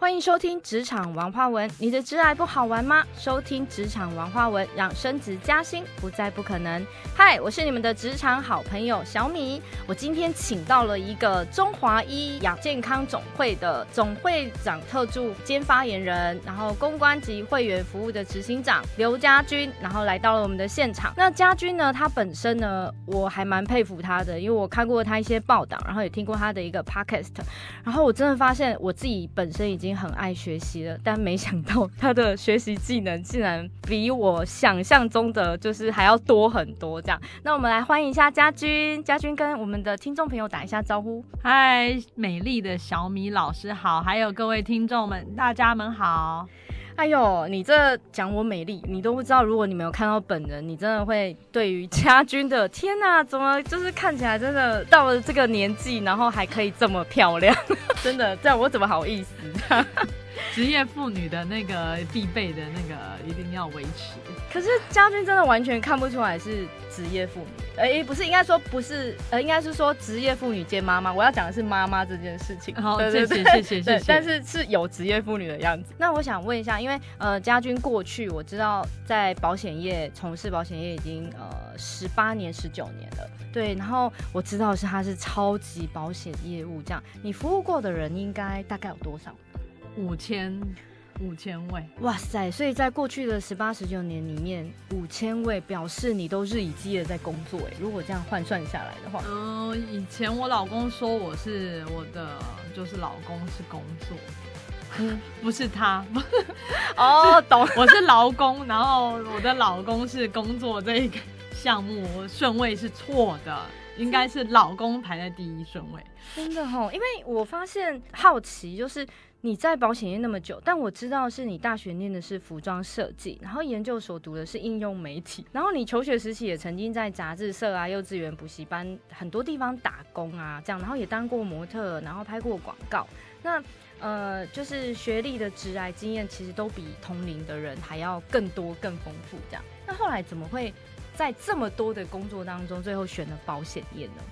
欢迎收听职场王花文。你的职涯不好玩吗？收听职场王花文，让升职加薪不再不可能。嗨，我是你们的职场好朋友小米。我今天请到了一个中华医养健康总会的总会长特助兼发言人，然后公关及会员服务的执行长刘家军，然后来到了我们的现场。那家军呢，他本身呢，我还蛮佩服他的，因为我看过他一些报道，然后也听过他的一个 podcast，然后我真的发现我自己本身已经。很爱学习了，但没想到他的学习技能竟然比我想象中的就是还要多很多。这样，那我们来欢迎一下家军，家军跟我们的听众朋友打一下招呼。嗨，美丽的小米老师好，还有各位听众们，大家们好。哎呦，你这讲我美丽，你都不知道。如果你没有看到本人，你真的会对于家军的天哪，怎么就是看起来真的到了这个年纪，然后还可以这么漂亮？真的，这样我怎么好意思？职业妇女的那个必备的那个一定要维持。可是家军真的完全看不出来是职业妇女，哎，不是，应该说不是，呃，应该是说职业妇女兼妈妈。我要讲的是妈妈这件事情。好，谢谢谢谢谢谢。但是是有职业妇女的样子。那我想问一下，因为呃，家军过去我知道在保险业从事保险业已经呃十八年十九年了，对。然后我知道是他是超级保险业务这样，你服务过的人应该大概有多少？五千五千位，哇塞！所以在过去的十八十九年里面，五千位表示你都日以继夜在工作。哎，如果这样换算下来的话，嗯，以前我老公说我是我的，就是老公是工作，嗯，不是他，哦，懂，我是劳工，然后我的老公是工作这一个项目顺位是错的。应该是老公排在第一顺位，真的哈，因为我发现好奇，就是你在保险业那么久，但我知道是你大学念的是服装设计，然后研究所读的是应用媒体，然后你求学时期也曾经在杂志社啊、幼稚园补习班很多地方打工啊，这样，然后也当过模特，然后拍过广告，那呃，就是学历的职来经验其实都比同龄的人还要更多、更丰富，这样，那后来怎么会？在这么多的工作当中，最后选了保险业呢？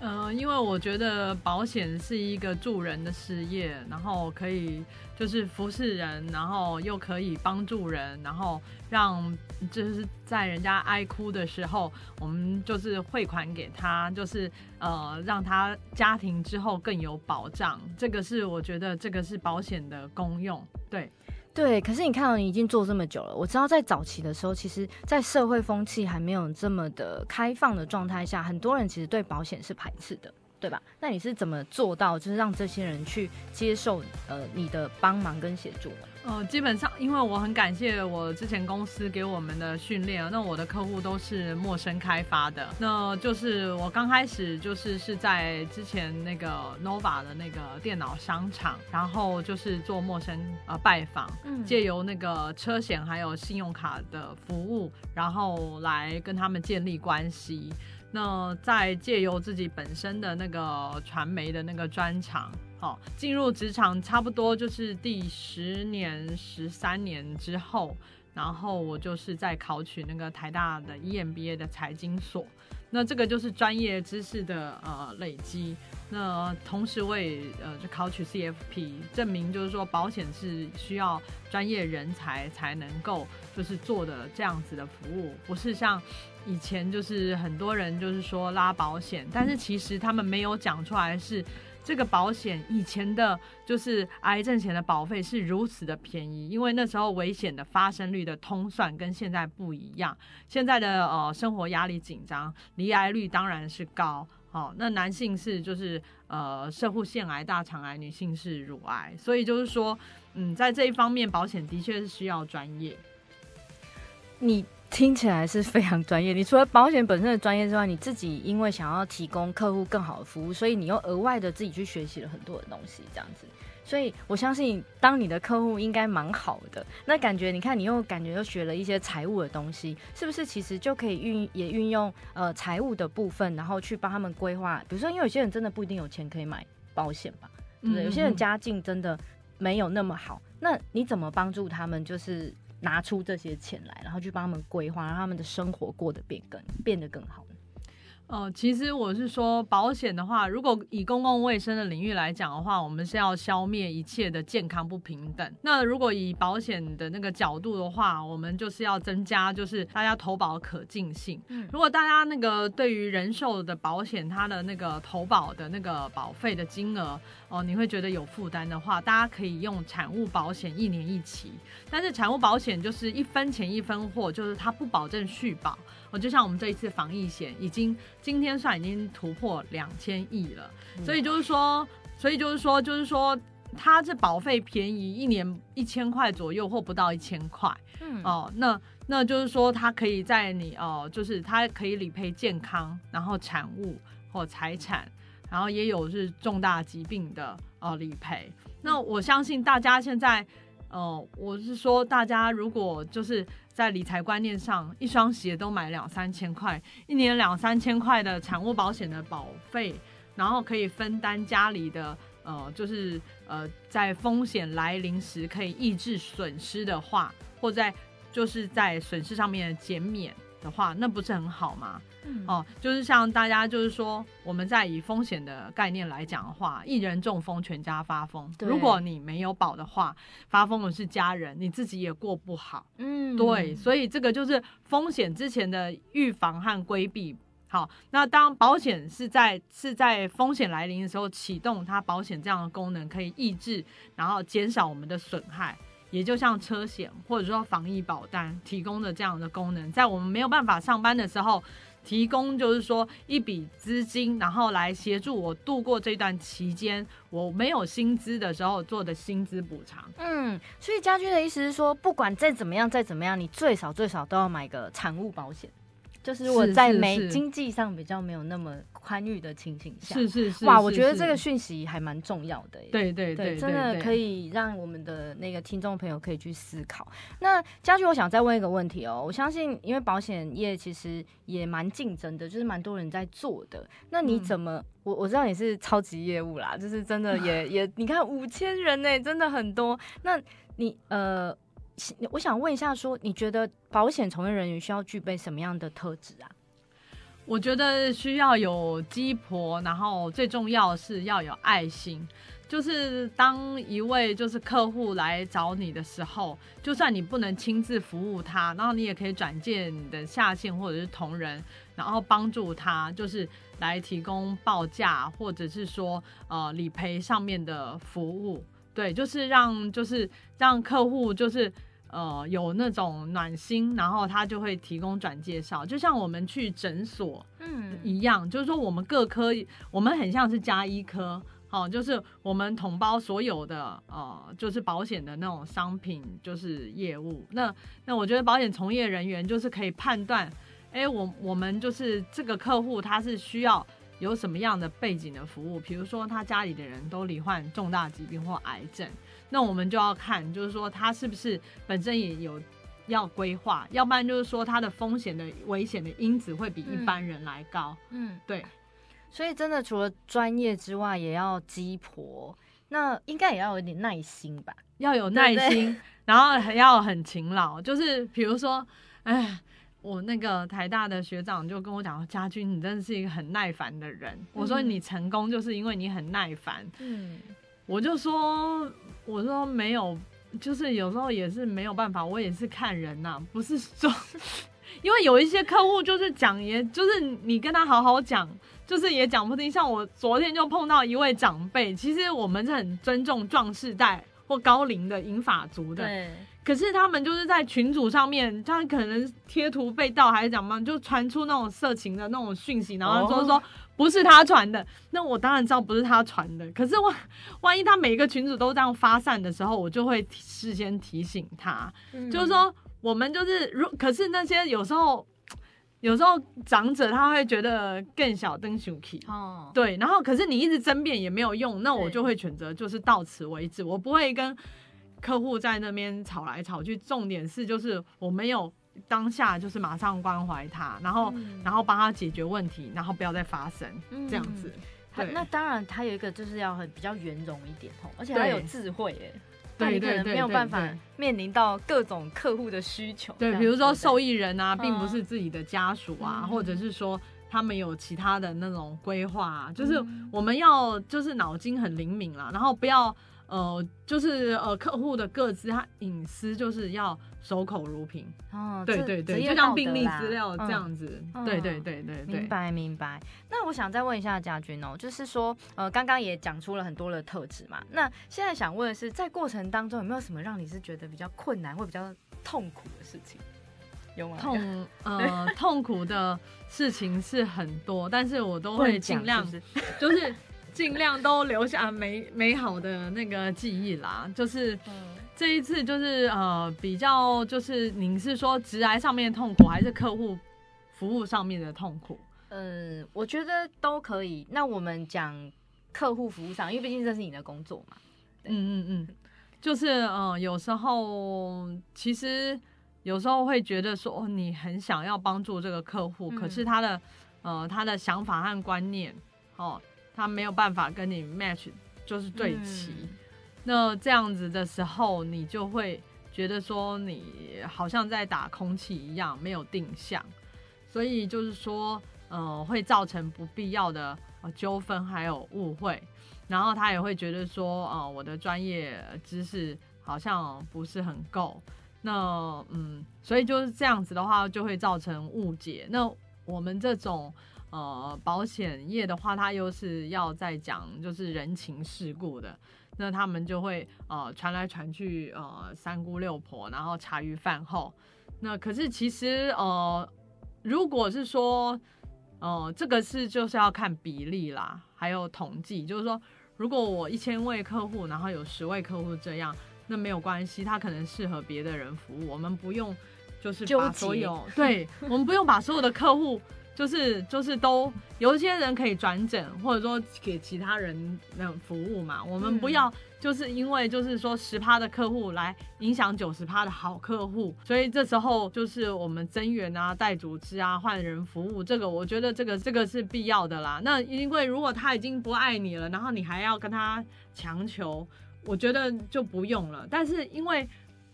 嗯，因为我觉得保险是一个助人的事业，然后可以就是服侍人，然后又可以帮助人，然后让就是在人家哀哭的时候，我们就是汇款给他，就是呃让他家庭之后更有保障。这个是我觉得这个是保险的功用，对。对，可是你看到你已经做这么久了，我知道在早期的时候，其实，在社会风气还没有这么的开放的状态下，很多人其实对保险是排斥的，对吧？那你是怎么做到，就是让这些人去接受呃你的帮忙跟协助的？呃，基本上，因为我很感谢我之前公司给我们的训练，那我的客户都是陌生开发的，那就是我刚开始就是是在之前那个 Nova 的那个电脑商场，然后就是做陌生呃拜访，借由那个车险还有信用卡的服务，然后来跟他们建立关系，那再借由自己本身的那个传媒的那个专长。好，进入职场差不多就是第十年、十三年之后，然后我就是在考取那个台大的 EMBA 的财经所，那这个就是专业知识的呃累积。那同时我也呃就考取 CFP，证明就是说保险是需要专业人才才能够就是做的这样子的服务，不是像以前就是很多人就是说拉保险，但是其实他们没有讲出来是。这个保险以前的，就是癌症险的保费是如此的便宜，因为那时候危险的发生率的通算跟现在不一样。现在的呃生活压力紧张，离癌率当然是高。哦，那男性是就是呃射护腺癌、大肠癌，女性是乳癌，所以就是说，嗯，在这一方面保险的确是需要专业。你。听起来是非常专业。你除了保险本身的专业之外，你自己因为想要提供客户更好的服务，所以你又额外的自己去学习了很多的东西，这样子。所以我相信，当你的客户应该蛮好的。那感觉，你看，你又感觉又学了一些财务的东西，是不是？其实就可以运也运用呃财务的部分，然后去帮他们规划。比如说，因为有些人真的不一定有钱可以买保险吧，对不对？有些人家境真的没有那么好，那你怎么帮助他们？就是。拿出这些钱来，然后去帮他们规划，让他们的生活过得变更变得更好。呃，其实我是说，保险的话，如果以公共卫生的领域来讲的话，我们是要消灭一切的健康不平等。那如果以保险的那个角度的话，我们就是要增加就是大家投保的可进性。嗯，如果大家那个对于人寿的保险，它的那个投保的那个保费的金额哦，你会觉得有负担的话，大家可以用产物保险一年一期。但是产物保险就是一分钱一分货，就是它不保证续保。我就像我们这一次防疫险，已经今天算已经突破两千亿了，所以就是说，所以就是说，就是说，它这保费便宜，一年一千块左右或不到一千块，嗯哦，那那就是说，它可以在你哦，就是它可以理赔健康，然后产物或财产，然后也有是重大疾病的哦理赔。那我相信大家现在。哦，我是说，大家如果就是在理财观念上，一双鞋都买两三千块，一年两三千块的产物保险的保费，然后可以分担家里的呃，就是呃，在风险来临时可以抑制损失的话，或在就是在损失上面减免。的话，那不是很好吗？哦，就是像大家就是说，我们在以风险的概念来讲的话，一人中风，全家发疯。如果你没有保的话，发疯的是家人，你自己也过不好。嗯，对，所以这个就是风险之前的预防和规避。好，那当保险是在是在风险来临的时候启动它保险这样的功能，可以抑制，然后减少我们的损害。也就像车险或者说防疫保单提供的这样的功能，在我们没有办法上班的时候，提供就是说一笔资金，然后来协助我度过这段期间我没有薪资的时候做的薪资补偿。嗯，所以家居的意思是说，不管再怎么样再怎么样，你最少最少都要买个产物保险。就是我在没经济上比较没有那么宽裕的情形下，是是是，哇，我觉得这个讯息还蛮重要的，对对对，真的可以让我们的那个听众朋友可以去思考。那家具，我想再问一个问题哦，我相信因为保险业其实也蛮竞争的，就是蛮多人在做的，那你怎么？我我知道你是超级业务啦，就是真的也 也，你看五千人呢，真的很多，那你呃。我想问一下，说你觉得保险从业人员需要具备什么样的特质啊？我觉得需要有鸡婆，然后最重要是要有爱心。就是当一位就是客户来找你的时候，就算你不能亲自服务他，然后你也可以转介你的下线或者是同仁，然后帮助他，就是来提供报价或者是说呃理赔上面的服务。对，就是让就是让客户就是呃有那种暖心，然后他就会提供转介绍，就像我们去诊所嗯一样，就是说我们各科我们很像是加医科，好，就是我们统包所有的呃就是保险的那种商品就是业务。那那我觉得保险从业人员就是可以判断，哎，我我们就是这个客户他是需要。有什么样的背景的服务？比如说他家里的人都罹患重大疾病或癌症，那我们就要看，就是说他是不是本身也有要规划，要不然就是说他的风险的危险的因子会比一般人来高。嗯，对。所以真的除了专业之外，也要鸡婆，那应该也要有点耐心吧？要有耐心，然后还要很勤劳。就是比如说，哎。我那个台大的学长就跟我讲，家军，你真的是一个很耐烦的人。我说你成功就是因为你很耐烦。嗯，我就说，我说没有，就是有时候也是没有办法，我也是看人呐，不是说，因为有一些客户就是讲，也就是你跟他好好讲，就是也讲不听。像我昨天就碰到一位长辈，其实我们是很尊重壮士代或高龄的银发族的。对。可是他们就是在群组上面，他可能贴图被盗还是怎么，就传出那种色情的那种讯息，然后说说不是他传的。那我当然知道不是他传的，可是万万一他每一个群组都这样发散的时候，我就会事先提醒他，就是说我们就是如，可是那些有时候有时候长者他会觉得更小灯 s h 哦，对，然后可是你一直争辩也没有用，那我就会选择就是到此为止，我不会跟。客户在那边吵来吵去，重点是就是我没有当下就是马上关怀他，然后然后帮他解决问题，然后不要再发生这样子。那当然，他有一个就是要很比较圆融一点哦，而且他有智慧哎，对对对，没有办法面临到各种客户的需求。对，比如说受益人啊，并不是自己的家属啊，或者是说他们有其他的那种规划，就是嗯。我们要就是脑筋很灵敏啦，然后不要呃就是呃客户的各自他隐私就是要守口如瓶，哦，对对对，就像病历资料嗯这样子，嗯对对对对对明。白明白。那我想再问一下家军哦，就是说，呃，刚刚也讲出了很多的特质嘛。那现在想问的是，在过程当中有没有什么让你是觉得比较困难或比较痛苦的事情？有吗？痛呃 痛苦的事情是很多，但是我都会尽量就是尽量都留下美美好的那个记忆啦。就是嗯这一次就是呃比较就是您是说直癌上面的痛苦，还是客户服务上面的痛苦？嗯，我觉得都可以。那我们讲客户服务上，因为毕竟这是你的工作嘛。嗯嗯嗯，就是呃有时候其实有时候会觉得说哦你很想要帮助这个客户，嗯可是他的呃他的想法和观念哦他没有办法跟你 match，就是对齐。嗯那这样子的时候，你就会觉得说你好像在打空气一样，没有定向，所以就是说，呃，会造成不必要的呃纠纷还有误会，然后他也会觉得说，呃，我的专业知识好像不是很够，那嗯，所以就是这样子的话，就会造成误解。那我们这种。呃，保险业的话，它又是要在讲就是人情世故的，那他们就会呃传来传去，呃三姑六婆，然后茶余饭后。那可是其实呃，如果是说呃这个是就是要看比例啦，还有统计，就是说如果我一千位客户，然后有十位客户这样，那没有关系，他可能适合别的人服务，我们不用就是把所有对，我们不用把所有的客户。就是就是都有一些人可以转诊，或者说给其他人那种服务嘛。我们不嗯要就是因为就是说十趴的客户来影响九十趴的好客户，所以这时候就是我们增援啊、带组织啊、换人服务，这个我觉得这个这个是必要的啦。那因为如果他已经不爱你了，然后你还要跟他强求，我觉得就不用了。但是因为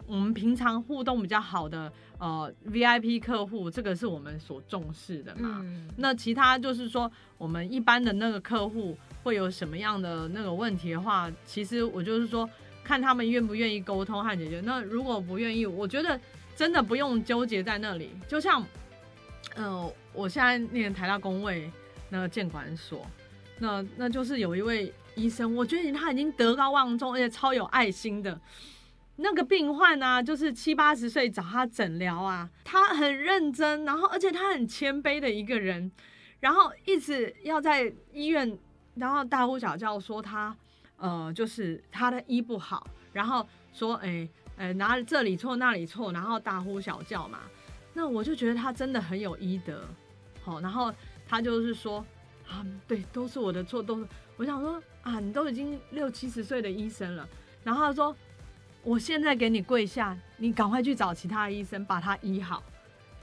我们平常互动比较好的呃 VIP 客户，这个是我们所重视的嘛。嗯，那其他就是说，我们一般的那个客户会有什么样的那个问题的话，其实我就是说，看他们愿不愿意沟通和解决。那如果不愿意，我觉得真的不用纠结在那里。就像，呃，我现在念台大工位那个监管所，那那就是有一位医生，我觉得他已经德高望重，而且超有爱心的。那个病患啊，就是七八十岁找他诊疗啊，他很认真，然后而且他很谦卑的一个人，然后一直要在医院，然后大呼小叫说他，呃，就是他的医不好，然后说，哎、呃，哪里这里错那里错，然后大呼小叫嘛，那我就觉得他真的很有医德，好，然后他就是说，啊，对，都是我的错，都是，我想说啊，你都已经六七十岁的医生了，然后他说。我现在给你跪下，你赶快去找其他医生把他医好。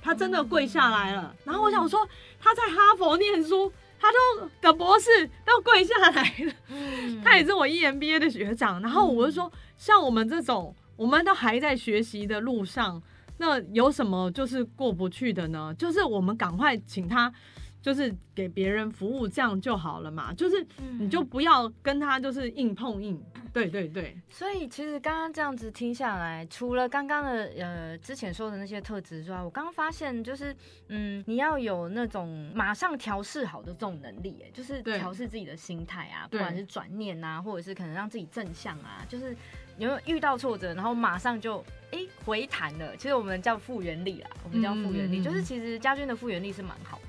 他真的跪下来了。然后我想说，他在哈佛念书，他都的博士都跪下来了。嗯他也是我 E EMBA 的学长。然后我就说，像我们这种，我们都还在学习的路上，那有什么就是过不去的呢？就是我们赶快请他。就是给别人服务，这样就好了嘛。就是你就不要跟他就是硬碰硬。对对对，所以其实刚刚这样子听下来，除了刚刚的呃之前说的那些特质之外，我刚刚发现就是嗯，你要有那种马上调试好的这种能力，哎，就是调试自己的心态啊，不管是转念啊，或者是可能让自己正向啊，就是有没有遇到挫折，然后马上就哎、回弹了。其实我们叫复原力啦，我们叫复原力，就是其实家军的复原力是蛮好的。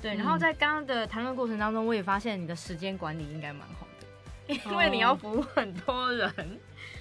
对，然后嗯在刚刚的谈论过程当中，我也发现你的时间管理应该蛮好的，因为你要哦服务很多人。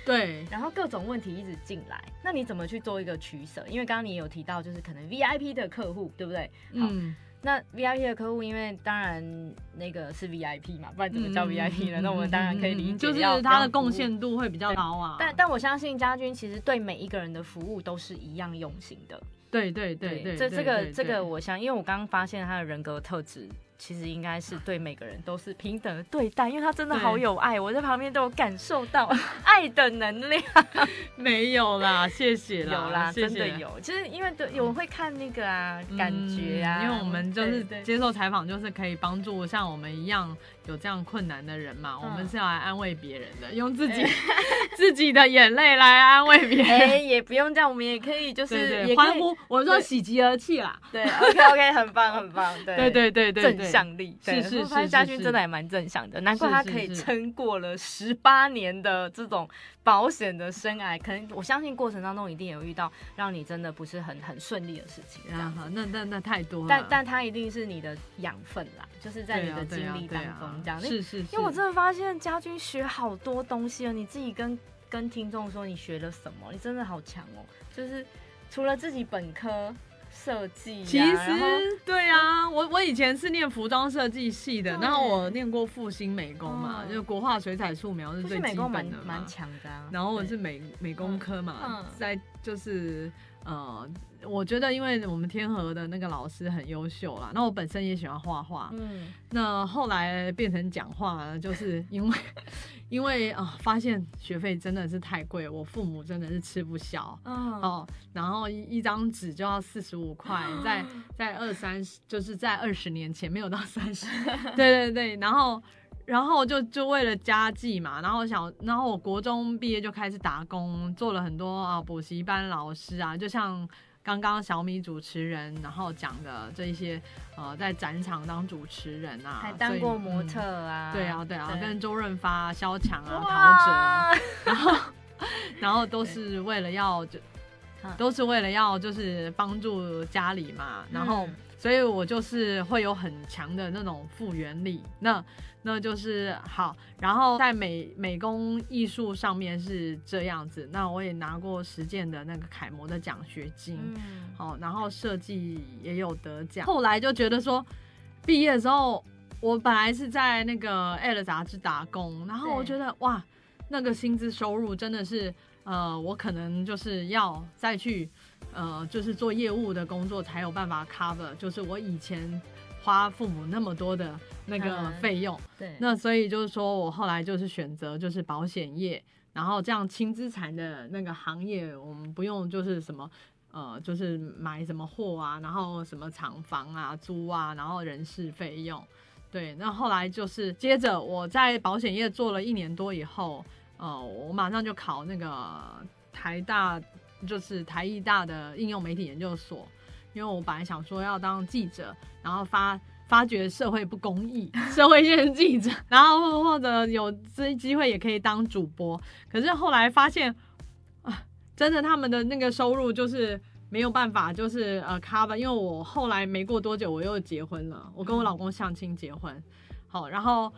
对，然后各种问题一直进来，那你怎么去做一个取舍？因为刚刚你有提到，就是可能 VIP 的客户，对不对？好，嗯，那 VIP 的客户，因为当然那个是 VIP 嘛，不然怎么叫嗯 VIP 呢？那我们当然可以理解，就是他的贡。献度会比较高啊。但但我相信家军其实对每一个人的服务都是一样用心的。对对对对，这这个这个，我想，因为我刚刚发现他的人格特质其实应该是对每个人都是平等的对待，因为他真的好有爱，我在旁边都有感受到 爱的能量。没有啦，谢谢啦，有啦，真的。有，就是因为有人会看那个啊，感觉啊，嗯因为我们就是接受采访，就是可以帮助像我们一样有这样困难的人嘛。嗯我们是要来安慰别人的，用自己 自己的眼泪来安慰别人。哎，也不用这样，我们也可以 就是欢呼，我说喜极而泣啦。对，OK OK，很棒很棒，对对对对对正，向力，对是是是是家军真的还蛮正向的，难怪他可以撑过了十八年的这种保险的生涯。可能我相信过程当中一定有遇到让你真的不是很很顺利的事情，啊，好那那那太多了。但但他一定是你的养分啦，就是在你的经历当中啊这样。是是，因为我真的发现家军学好多东西哦，你自己跟跟听众说你学了什么，你真的好强哦。就是除了自己本科设计呀，其实对啊，我我以前是念服装设计系的，然后我念过复兴美工嘛，嗯就国画、水彩、素描是最基本的嘛蛮。强的啊。然后我是美美工科嘛，嗯在就是呃，我觉得因为我们天河的那个老师很优秀啦，那我本身也喜欢画画，嗯，那后来变成讲话，就是因为 因为啊、发现学费真的是太贵，我父母真的是吃不消。嗯。哦，然后一一张纸就要四十五块，在 在二三十，就是在二十年前没有到三十，对对对，然后然后就就为了家计嘛，然后想，然后我国中毕业就开始打工，做了很多啊补习班老师啊，就像刚刚小米主持人然后讲的这一些呃，在展场当主持人啊，还当过模嗯特啊。对啊，对啊，对跟周润发、萧蔷啊、陶喆 然后然后都是为了要就嗯都是为了要就是帮助家里嘛，然后嗯所以我就是会有很强的那种复原力，那那就是好，然后在美美工艺术上面是这样子，那我也拿过实践的那个楷模的奖学金，嗯，好，然后设计也有得奖。后来就觉得说，毕业的时候，我本来是在那个《L》杂志打工，然后我对觉得哇，那个薪资收入真的是，呃，我可能就是要再去，呃，就是做业务的工作才有办法 cover，就是我以前花父母那么多的那个嗯费用。对，那所以就是说我后来就是选择就是保险业，然后这样轻资产的那个行业，我们不用就是什么。呃，就是买什么货啊，然后什么厂房啊、租啊，然后人事费用，对。那后来就是接着我在保险业做了一年多以后，呃，我马上就考那个台大，就是台艺大的应用媒体研究所，因为我本来想说要当记者，然后发发掘社会不公义，社会线记者，然后或或者有这机会也可以当主播。可是后来发现，啊，真的他们的那个收入就是没有办法，就是呃 cover，因为我后来没过多久我又结婚了，我跟我老公相亲结婚，好，然后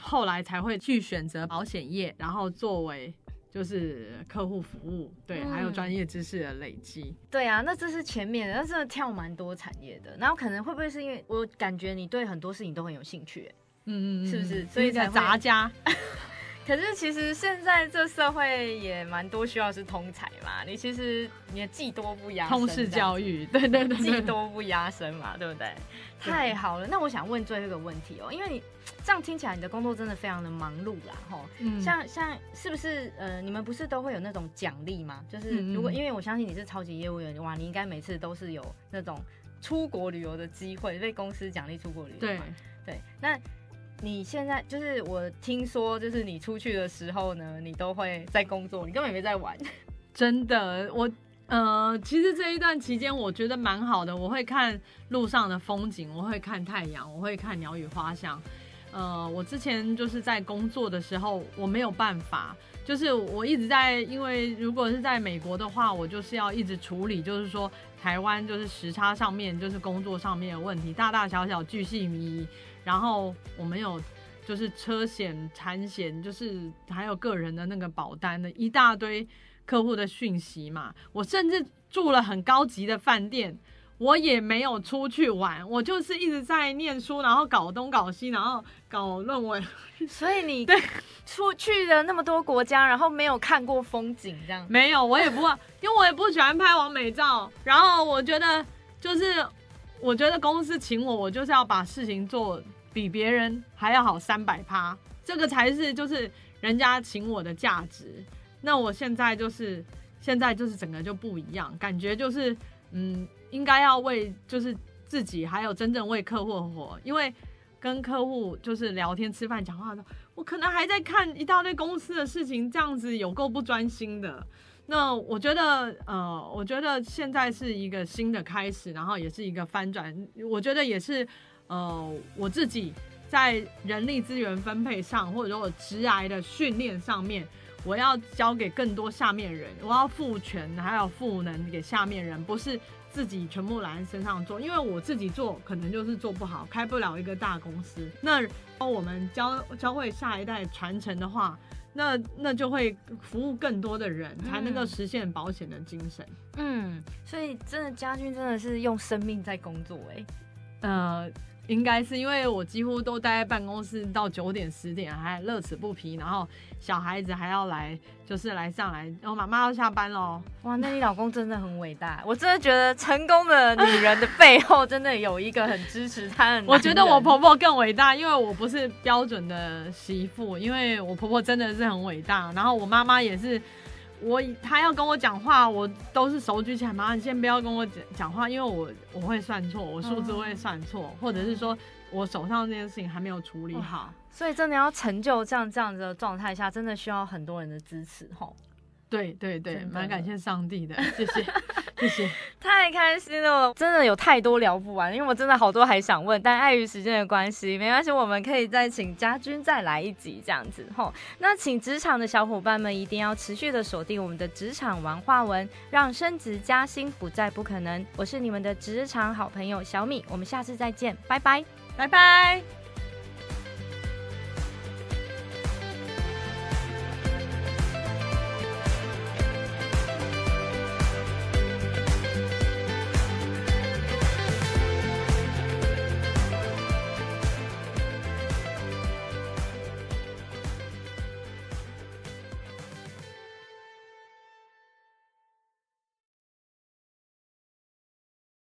后来才会去选择保险业，然后作为。就是客户服务，对，还有嗯专业知识的累积，对啊，那这是前面的，那真的跳蛮多产业的。然后可能会不会是因为我感觉你对很多事情都很有兴趣欸？嗯嗯嗯，是不是所以才杂家，可是其实现在这社会也蛮多需要是通才嘛，你其实你的技多不压身，通识教育，对对对技，多不压身嘛，对不对？太好了，那我想问最后一个问题哦，因为你这样听起来你的工作真的非常的忙碌啦，吼。嗯像像是不是呃，你们不是都会有那种奖励吗？就是如果因为我相信你是超级业务员，哇，你应该每次都是有那种出国旅游的机会，被公司奖励出国旅游对嘛。对，那你现在就是我听说，就是你出去的时候呢，你都会在工作，你根本没在玩。真的，我呃，其实这一段期间我觉得蛮好的。我会看路上的风景，我会看太阳，我会看鸟语花香。呃，我之前就是在工作的时候，我没有办法，就是我一直在，因为如果是在美国的话，我就是要一直处理，就是说台湾就是时差上面，就是工作上面的问题，大大小小巨细靡遗。然后我们有就是车险、产险，就是还有个人的那个保单的一大堆客户的讯息嘛。我甚至住了很高级的饭店，我也没有出去玩，我就是一直在念书，然后搞东搞西，然后搞论文。所以你对出去了那么多国家，然后没有看过风景，这样没有，我也不，因为我也不喜欢拍完美照。然后我觉得就是我觉得公司请我，我就是要把事情做比别人还要好三百趴，这个才是就是人家请我的价值。那我现在就是现在就是整个就不一样，感觉就是嗯，应该要为就是自己还有真正为客户活，因为跟客户就是聊天、吃饭、讲话的，我可能还在看一大堆公司的事情，这样子有够不专心的。那我觉得，呃，我觉得现在是一个新的开始，然后也是一个翻转。我觉得也是，呃，我自己在人力资源分配上，或者说我职涯的训练上面，我要交给更多下面人，我要赋权还有赋能给下面人，不是自己全部揽在身上做。因为我自己做可能就是做不好，开不了一个大公司。那我们教教会下一代传承的话。那那就会服务更多的人，才能够实现保险的精神。嗯，所以真的家军真的是用生命在工作哎。呃，应该是因为我几乎都待在办公室到九点十点，还乐此不疲，然后。小孩子还要来，就是来上来，然后妈妈要下班喽。哇，那你老公真的很伟大，我真的觉得成功的女人的背后真的有一个很支持她的。我觉得我婆婆更伟大，因为我不是标准的媳妇，因为我婆婆真的是很伟大。然后我妈妈也是，我他要跟我讲话，我都是手举起来，麻烦你先不要跟我讲讲话，因为我我会算错，我数字会算错，或者是说我手上这件事情还没有处理好。所以真的要成就这样这样子的状态下，真的需要很多人的支持吼。对对对，蛮感谢上帝的，谢谢谢谢，太开心了，真的有太多聊不完，因为我真的好多还想问，但碍于时间的关系，没关系，我们可以再请家军再来一集这样子吼。那请职场的小伙伴们一定要持续的锁定我们的职场文化文，让升职加薪不再不可能。我是你们的职场好朋友小米，我们下次再见，拜拜，拜拜。